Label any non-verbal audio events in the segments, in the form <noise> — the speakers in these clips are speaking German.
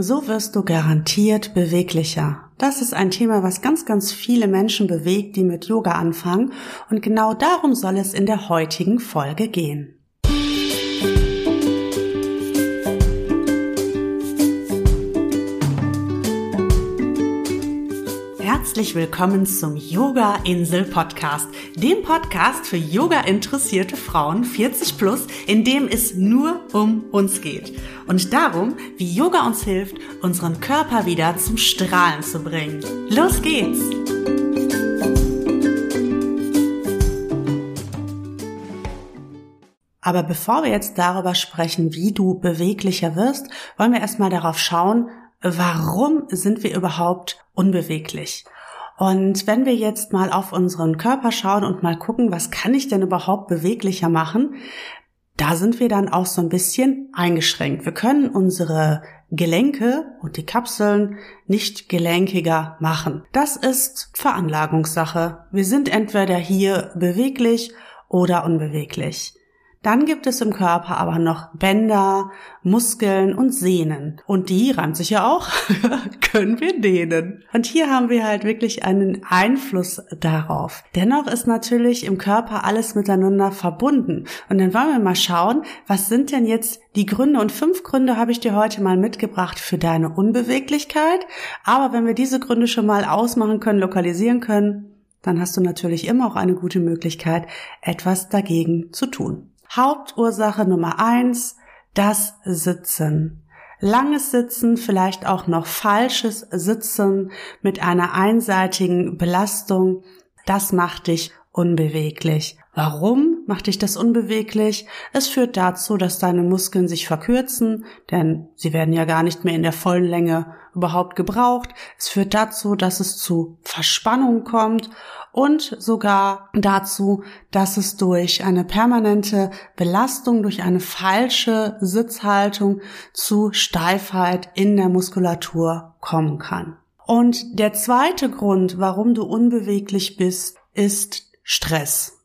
So wirst du garantiert beweglicher. Das ist ein Thema, was ganz, ganz viele Menschen bewegt, die mit Yoga anfangen. Und genau darum soll es in der heutigen Folge gehen. Herzlich willkommen zum Yoga Insel Podcast, dem Podcast für Yoga interessierte Frauen 40 plus, in dem es nur um uns geht und darum, wie Yoga uns hilft, unseren Körper wieder zum Strahlen zu bringen. Los geht's! Aber bevor wir jetzt darüber sprechen, wie du beweglicher wirst, wollen wir erstmal darauf schauen, warum sind wir überhaupt unbeweglich? Und wenn wir jetzt mal auf unseren Körper schauen und mal gucken, was kann ich denn überhaupt beweglicher machen, da sind wir dann auch so ein bisschen eingeschränkt. Wir können unsere Gelenke und die Kapseln nicht gelenkiger machen. Das ist Veranlagungssache. Wir sind entweder hier beweglich oder unbeweglich. Dann gibt es im Körper aber noch Bänder, Muskeln und Sehnen. Und die, reimt sich ja auch, <laughs> können wir dehnen. Und hier haben wir halt wirklich einen Einfluss darauf. Dennoch ist natürlich im Körper alles miteinander verbunden. Und dann wollen wir mal schauen, was sind denn jetzt die Gründe? Und fünf Gründe habe ich dir heute mal mitgebracht für deine Unbeweglichkeit. Aber wenn wir diese Gründe schon mal ausmachen können, lokalisieren können, dann hast du natürlich immer auch eine gute Möglichkeit, etwas dagegen zu tun. Hauptursache Nummer eins, das Sitzen. Langes Sitzen, vielleicht auch noch falsches Sitzen mit einer einseitigen Belastung, das macht dich unbeweglich. Warum macht dich das unbeweglich? Es führt dazu, dass deine Muskeln sich verkürzen, denn sie werden ja gar nicht mehr in der vollen Länge überhaupt gebraucht. Es führt dazu, dass es zu Verspannung kommt und sogar dazu, dass es durch eine permanente Belastung, durch eine falsche Sitzhaltung zu Steifheit in der Muskulatur kommen kann. Und der zweite Grund, warum du unbeweglich bist, ist Stress.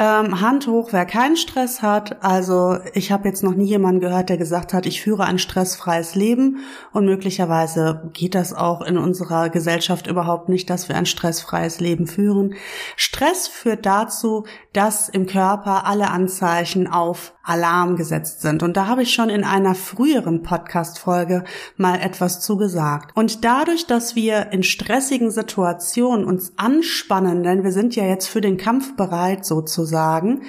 Ähm, Hand hoch, wer keinen Stress hat. Also ich habe jetzt noch nie jemanden gehört, der gesagt hat, ich führe ein stressfreies Leben. Und möglicherweise geht das auch in unserer Gesellschaft überhaupt nicht, dass wir ein stressfreies Leben führen. Stress führt dazu, dass im Körper alle Anzeichen auf Alarm gesetzt sind. Und da habe ich schon in einer früheren Podcast-Folge mal etwas zu gesagt. Und dadurch, dass wir in stressigen Situationen uns anspannen, denn wir sind ja jetzt für den Kampf bereit sozusagen,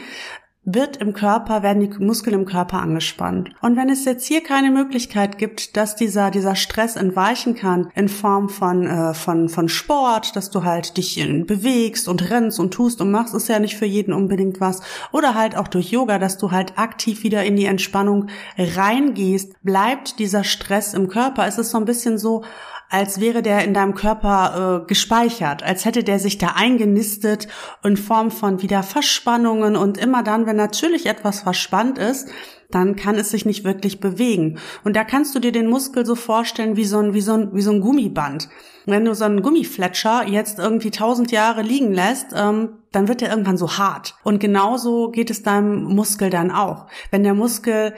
wird im Körper, werden die Muskeln im Körper angespannt. Und wenn es jetzt hier keine Möglichkeit gibt, dass dieser, dieser Stress entweichen kann in Form von, äh, von, von Sport, dass du halt dich bewegst und rennst und tust und machst, ist ja nicht für jeden unbedingt was. Oder halt auch durch Yoga, dass du halt aktiv wieder in die Entspannung reingehst, bleibt dieser Stress im Körper. Es ist so ein bisschen so, als wäre der in deinem Körper äh, gespeichert, als hätte der sich da eingenistet in Form von wieder Verspannungen und immer dann, wenn natürlich etwas verspannt ist, dann kann es sich nicht wirklich bewegen. Und da kannst du dir den Muskel so vorstellen wie so ein, wie so ein, wie so ein Gummiband. Wenn du so einen Gummifletscher jetzt irgendwie tausend Jahre liegen lässt, ähm, dann wird der irgendwann so hart. Und genauso geht es deinem Muskel dann auch. Wenn der Muskel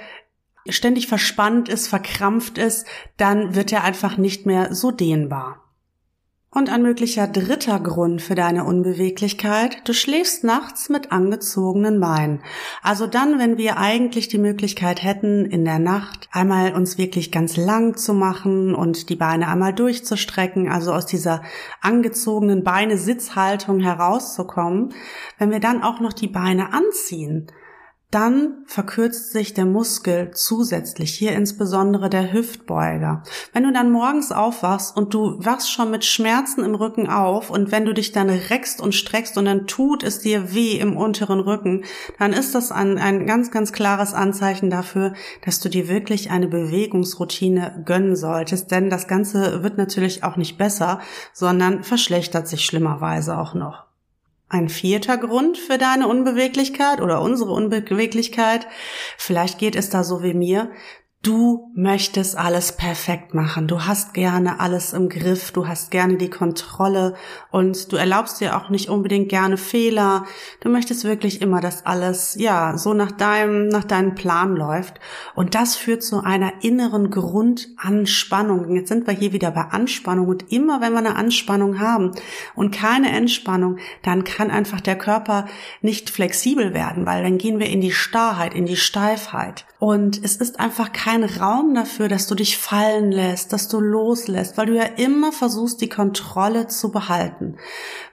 ständig verspannt ist, verkrampft ist, dann wird er einfach nicht mehr so dehnbar. Und ein möglicher dritter Grund für deine Unbeweglichkeit, du schläfst nachts mit angezogenen Beinen. Also dann, wenn wir eigentlich die Möglichkeit hätten, in der Nacht einmal uns wirklich ganz lang zu machen und die Beine einmal durchzustrecken, also aus dieser angezogenen Beine-Sitzhaltung herauszukommen, wenn wir dann auch noch die Beine anziehen, dann verkürzt sich der Muskel zusätzlich, hier insbesondere der Hüftbeuger. Wenn du dann morgens aufwachst und du wachst schon mit Schmerzen im Rücken auf und wenn du dich dann reckst und streckst und dann tut es dir weh im unteren Rücken, dann ist das ein, ein ganz, ganz klares Anzeichen dafür, dass du dir wirklich eine Bewegungsroutine gönnen solltest, denn das Ganze wird natürlich auch nicht besser, sondern verschlechtert sich schlimmerweise auch noch. Ein vierter Grund für deine Unbeweglichkeit oder unsere Unbeweglichkeit, vielleicht geht es da so wie mir, Du möchtest alles perfekt machen. Du hast gerne alles im Griff. Du hast gerne die Kontrolle und du erlaubst dir auch nicht unbedingt gerne Fehler. Du möchtest wirklich immer, dass alles, ja, so nach deinem, nach deinem Plan läuft. Und das führt zu einer inneren Grundanspannung. Jetzt sind wir hier wieder bei Anspannung und immer wenn wir eine Anspannung haben und keine Entspannung, dann kann einfach der Körper nicht flexibel werden, weil dann gehen wir in die Starrheit, in die Steifheit. Und es ist einfach kein Raum dafür, dass du dich fallen lässt, dass du loslässt, weil du ja immer versuchst, die Kontrolle zu behalten.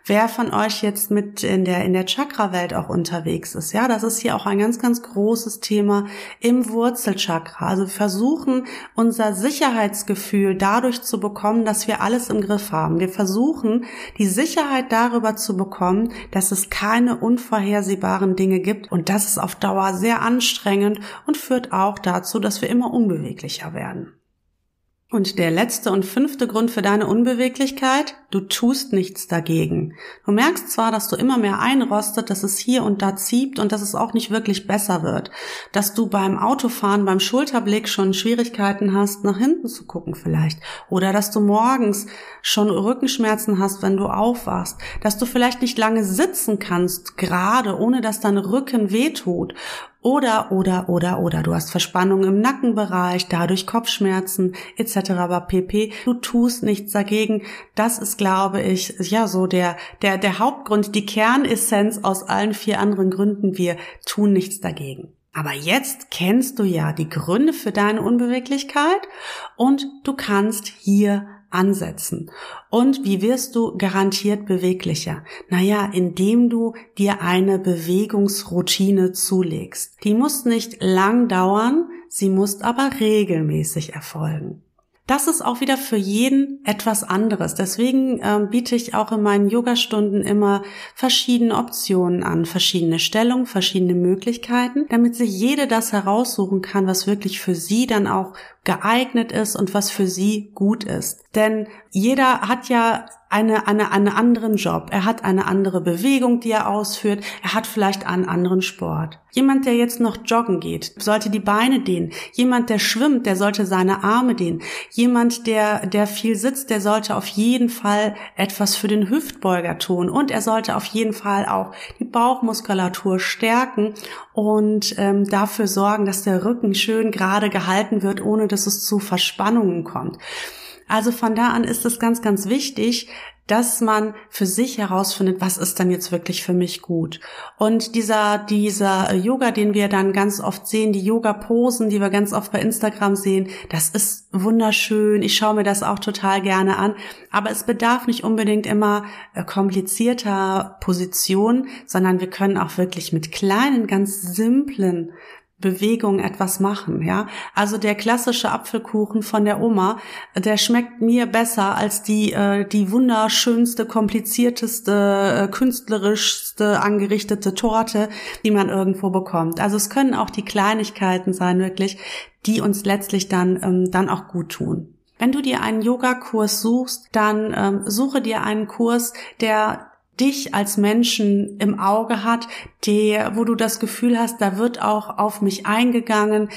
Wer von euch jetzt mit in der, in der Chakra-Welt auch unterwegs ist, ja, das ist hier auch ein ganz, ganz großes Thema im Wurzelchakra. Also versuchen, unser Sicherheitsgefühl dadurch zu bekommen, dass wir alles im Griff haben. Wir versuchen, die Sicherheit darüber zu bekommen, dass es keine unvorhersehbaren Dinge gibt. Und das ist auf Dauer sehr anstrengend und führt auch dazu, dass wir immer unbeweglicher werden. Und der letzte und fünfte Grund für deine Unbeweglichkeit, du tust nichts dagegen. Du merkst zwar, dass du immer mehr einrostet, dass es hier und da zieht und dass es auch nicht wirklich besser wird, dass du beim Autofahren, beim Schulterblick schon Schwierigkeiten hast, nach hinten zu gucken vielleicht, oder dass du morgens schon Rückenschmerzen hast, wenn du aufwachst, dass du vielleicht nicht lange sitzen kannst, gerade ohne dass dein Rücken wehtut oder, oder, oder, oder du hast Verspannung im Nackenbereich, dadurch Kopfschmerzen etc. Aber pp. Du tust nichts dagegen. Das ist, glaube ich, ja so der, der, der Hauptgrund, die Kernessenz aus allen vier anderen Gründen. Wir tun nichts dagegen. Aber jetzt kennst du ja die Gründe für deine Unbeweglichkeit und du kannst hier ansetzen. Und wie wirst du garantiert beweglicher? Naja, indem du dir eine Bewegungsroutine zulegst. Die muss nicht lang dauern, sie muss aber regelmäßig erfolgen. Das ist auch wieder für jeden etwas anderes. Deswegen ähm, biete ich auch in meinen Yogastunden immer verschiedene Optionen an, verschiedene Stellungen, verschiedene Möglichkeiten, damit sich jede das heraussuchen kann, was wirklich für sie dann auch geeignet ist und was für sie gut ist. Denn jeder hat ja eine, eine, einen anderen Job. Er hat eine andere Bewegung, die er ausführt. Er hat vielleicht einen anderen Sport. Jemand, der jetzt noch joggen geht, sollte die Beine dehnen. Jemand, der schwimmt, der sollte seine Arme dehnen. Jemand, der, der viel sitzt, der sollte auf jeden Fall etwas für den Hüftbeuger tun. Und er sollte auf jeden Fall auch die Bauchmuskulatur stärken und ähm, dafür sorgen, dass der Rücken schön gerade gehalten wird, ohne dass es zu Verspannungen kommt. Also von da an ist es ganz, ganz wichtig, dass man für sich herausfindet, was ist dann jetzt wirklich für mich gut. Und dieser, dieser Yoga, den wir dann ganz oft sehen, die Yoga-Posen, die wir ganz oft bei Instagram sehen, das ist wunderschön. Ich schaue mir das auch total gerne an. Aber es bedarf nicht unbedingt immer äh, komplizierter Position, sondern wir können auch wirklich mit kleinen, ganz simplen Bewegung etwas machen, ja. Also der klassische Apfelkuchen von der Oma, der schmeckt mir besser als die äh, die wunderschönste, komplizierteste, äh, künstlerischste angerichtete Torte, die man irgendwo bekommt. Also es können auch die Kleinigkeiten sein, wirklich, die uns letztlich dann ähm, dann auch gut tun. Wenn du dir einen Yogakurs suchst, dann ähm, suche dir einen Kurs, der dich als Menschen im Auge hat, der, wo du das Gefühl hast, da wird auch auf mich eingegangen,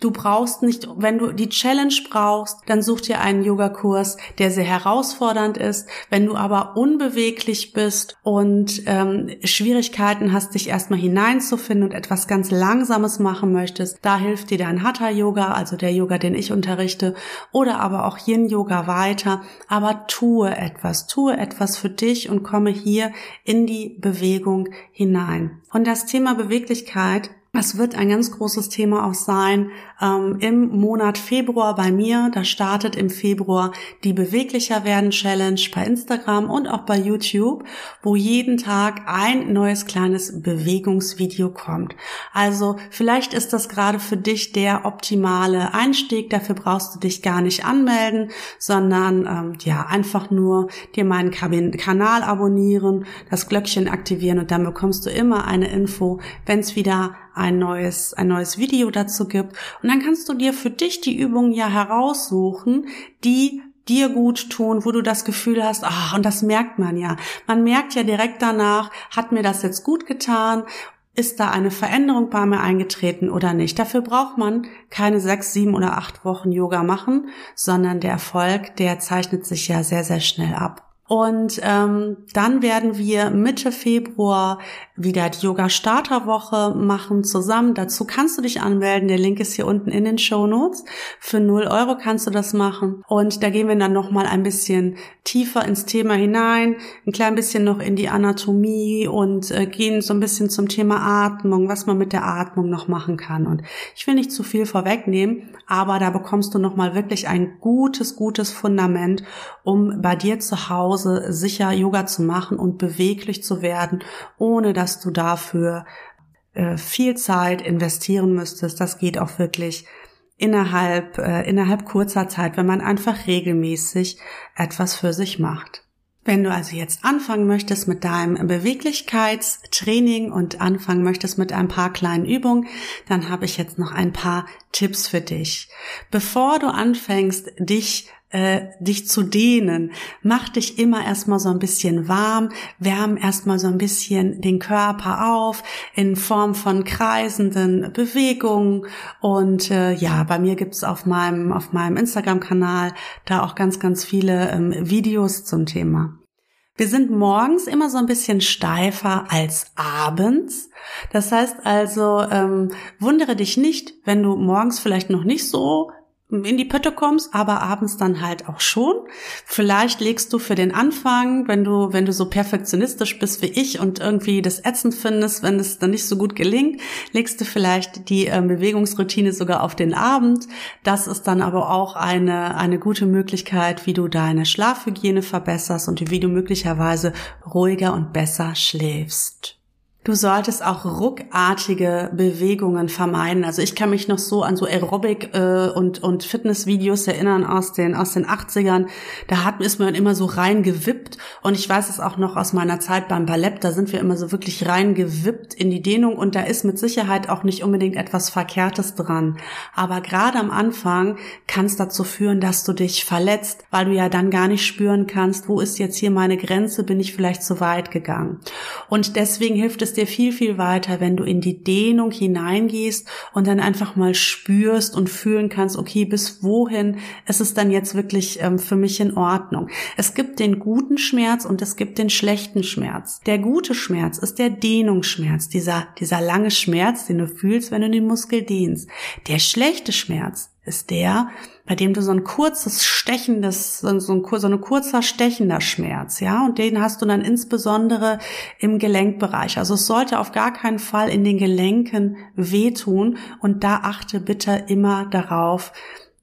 Du brauchst nicht, wenn du die Challenge brauchst, dann such dir einen Yogakurs, der sehr herausfordernd ist. Wenn du aber unbeweglich bist und ähm, Schwierigkeiten hast, dich erstmal hineinzufinden und etwas ganz Langsames machen möchtest, da hilft dir dein Hatha-Yoga, also der Yoga, den ich unterrichte, oder aber auch Yin-Yoga weiter. Aber tue etwas, tue etwas für dich und komme hier in die Bewegung hinein. Und das Thema Beweglichkeit es wird ein ganz großes Thema auch sein ähm, im Monat Februar bei mir. Da startet im Februar die Beweglicher werden Challenge bei Instagram und auch bei YouTube, wo jeden Tag ein neues kleines Bewegungsvideo kommt. Also vielleicht ist das gerade für dich der optimale Einstieg. Dafür brauchst du dich gar nicht anmelden, sondern ähm, ja einfach nur dir meinen Kanal abonnieren, das Glöckchen aktivieren und dann bekommst du immer eine Info, wenn es wieder ein neues, ein neues Video dazu gibt. Und dann kannst du dir für dich die Übungen ja heraussuchen, die dir gut tun, wo du das Gefühl hast, ach, und das merkt man ja. Man merkt ja direkt danach, hat mir das jetzt gut getan ist da eine Veränderung bei mir eingetreten oder nicht. Dafür braucht man keine sechs, sieben oder acht Wochen Yoga machen, sondern der Erfolg, der zeichnet sich ja sehr, sehr schnell ab. Und ähm, dann werden wir Mitte Februar wieder die Yoga-Starterwoche machen zusammen. Dazu kannst du dich anmelden. Der Link ist hier unten in den Show Notes. Für 0 Euro kannst du das machen. Und da gehen wir dann nochmal ein bisschen tiefer ins Thema hinein, ein klein bisschen noch in die Anatomie und äh, gehen so ein bisschen zum Thema Atmung, was man mit der Atmung noch machen kann. Und ich will nicht zu viel vorwegnehmen, aber da bekommst du nochmal wirklich ein gutes, gutes Fundament, um bei dir zu Hause Hause sicher Yoga zu machen und beweglich zu werden, ohne dass du dafür äh, viel Zeit investieren müsstest. Das geht auch wirklich innerhalb, äh, innerhalb kurzer Zeit, wenn man einfach regelmäßig etwas für sich macht. Wenn du also jetzt anfangen möchtest mit deinem Beweglichkeitstraining und anfangen möchtest mit ein paar kleinen Übungen, dann habe ich jetzt noch ein paar Tipps für dich. Bevor du anfängst, dich äh, dich zu dehnen. Mach dich immer erstmal so ein bisschen warm, wärm erstmal so ein bisschen den Körper auf in Form von kreisenden Bewegungen. Und äh, ja, bei mir gibt's auf meinem, auf meinem Instagram-Kanal da auch ganz, ganz viele ähm, Videos zum Thema. Wir sind morgens immer so ein bisschen steifer als abends. Das heißt also, ähm, wundere dich nicht, wenn du morgens vielleicht noch nicht so in die Pötte kommst, aber abends dann halt auch schon. Vielleicht legst du für den Anfang, wenn du, wenn du so perfektionistisch bist wie ich und irgendwie das ätzend findest, wenn es dann nicht so gut gelingt, legst du vielleicht die äh, Bewegungsroutine sogar auf den Abend. Das ist dann aber auch eine, eine gute Möglichkeit, wie du deine Schlafhygiene verbesserst und wie du möglicherweise ruhiger und besser schläfst. Du solltest auch ruckartige Bewegungen vermeiden. Also ich kann mich noch so an so Aerobic äh, und und Fitnessvideos erinnern aus den aus den 80ern. Da hat ist man immer so reingewippt und ich weiß es auch noch aus meiner Zeit beim Ballett, da sind wir immer so wirklich reingewippt in die Dehnung und da ist mit Sicherheit auch nicht unbedingt etwas verkehrtes dran, aber gerade am Anfang kann es dazu führen, dass du dich verletzt, weil du ja dann gar nicht spüren kannst, wo ist jetzt hier meine Grenze, bin ich vielleicht zu weit gegangen. Und deswegen hilft es es dir viel, viel weiter, wenn du in die Dehnung hineingehst und dann einfach mal spürst und fühlen kannst, okay, bis wohin ist es dann jetzt wirklich ähm, für mich in Ordnung. Es gibt den guten Schmerz und es gibt den schlechten Schmerz. Der gute Schmerz ist der Dehnungsschmerz, dieser, dieser lange Schmerz, den du fühlst, wenn du den Muskel dehnst. Der schlechte Schmerz ist der, bei dem du so ein kurzes stechendes, so ein, so ein kurzer stechender Schmerz, ja, und den hast du dann insbesondere im Gelenkbereich. Also es sollte auf gar keinen Fall in den Gelenken wehtun und da achte bitte immer darauf,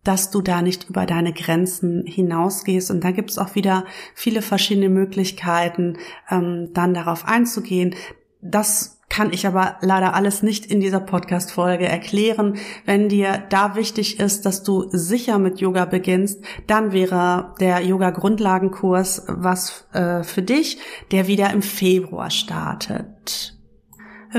dass du da nicht über deine Grenzen hinausgehst. Und da gibt es auch wieder viele verschiedene Möglichkeiten, ähm, dann darauf einzugehen. Das kann ich aber leider alles nicht in dieser Podcast-Folge erklären. Wenn dir da wichtig ist, dass du sicher mit Yoga beginnst, dann wäre der Yoga-Grundlagenkurs was äh, für dich, der wieder im Februar startet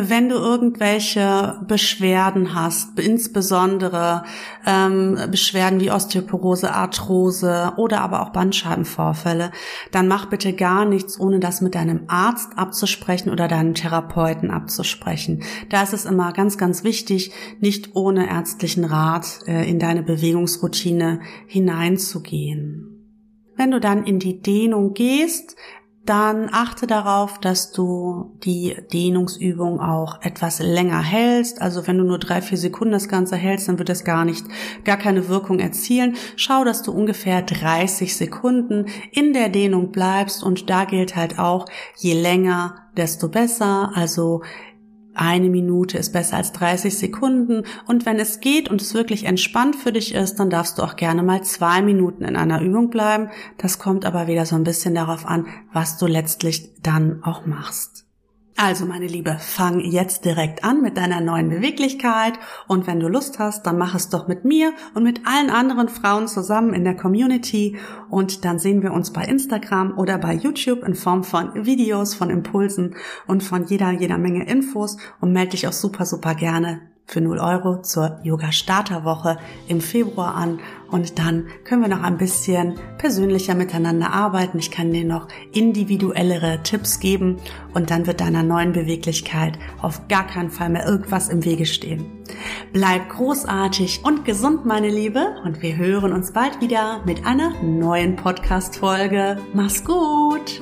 wenn du irgendwelche Beschwerden hast, insbesondere ähm, Beschwerden wie Osteoporose, Arthrose oder aber auch Bandscheibenvorfälle, dann mach bitte gar nichts, ohne das mit deinem Arzt abzusprechen oder deinem Therapeuten abzusprechen. Da ist es immer ganz, ganz wichtig, nicht ohne ärztlichen Rat äh, in deine Bewegungsroutine hineinzugehen. Wenn du dann in die Dehnung gehst, dann achte darauf, dass du die Dehnungsübung auch etwas länger hältst. Also wenn du nur drei, vier Sekunden das Ganze hältst, dann wird das gar nicht, gar keine Wirkung erzielen. Schau, dass du ungefähr 30 Sekunden in der Dehnung bleibst und da gilt halt auch, je länger, desto besser. Also eine Minute ist besser als 30 Sekunden und wenn es geht und es wirklich entspannt für dich ist, dann darfst du auch gerne mal zwei Minuten in einer Übung bleiben. Das kommt aber wieder so ein bisschen darauf an, was du letztlich dann auch machst. Also meine Liebe, fang jetzt direkt an mit deiner neuen Beweglichkeit. Und wenn du Lust hast, dann mach es doch mit mir und mit allen anderen Frauen zusammen in der Community. Und dann sehen wir uns bei Instagram oder bei YouTube in Form von Videos, von Impulsen und von jeder, jeder Menge Infos. Und melde dich auch super, super gerne für 0 Euro zur Yoga Starterwoche im Februar an und dann können wir noch ein bisschen persönlicher miteinander arbeiten. Ich kann dir noch individuellere Tipps geben und dann wird deiner neuen Beweglichkeit auf gar keinen Fall mehr irgendwas im Wege stehen. Bleib großartig und gesund, meine Liebe, und wir hören uns bald wieder mit einer neuen Podcast-Folge. Mach's gut!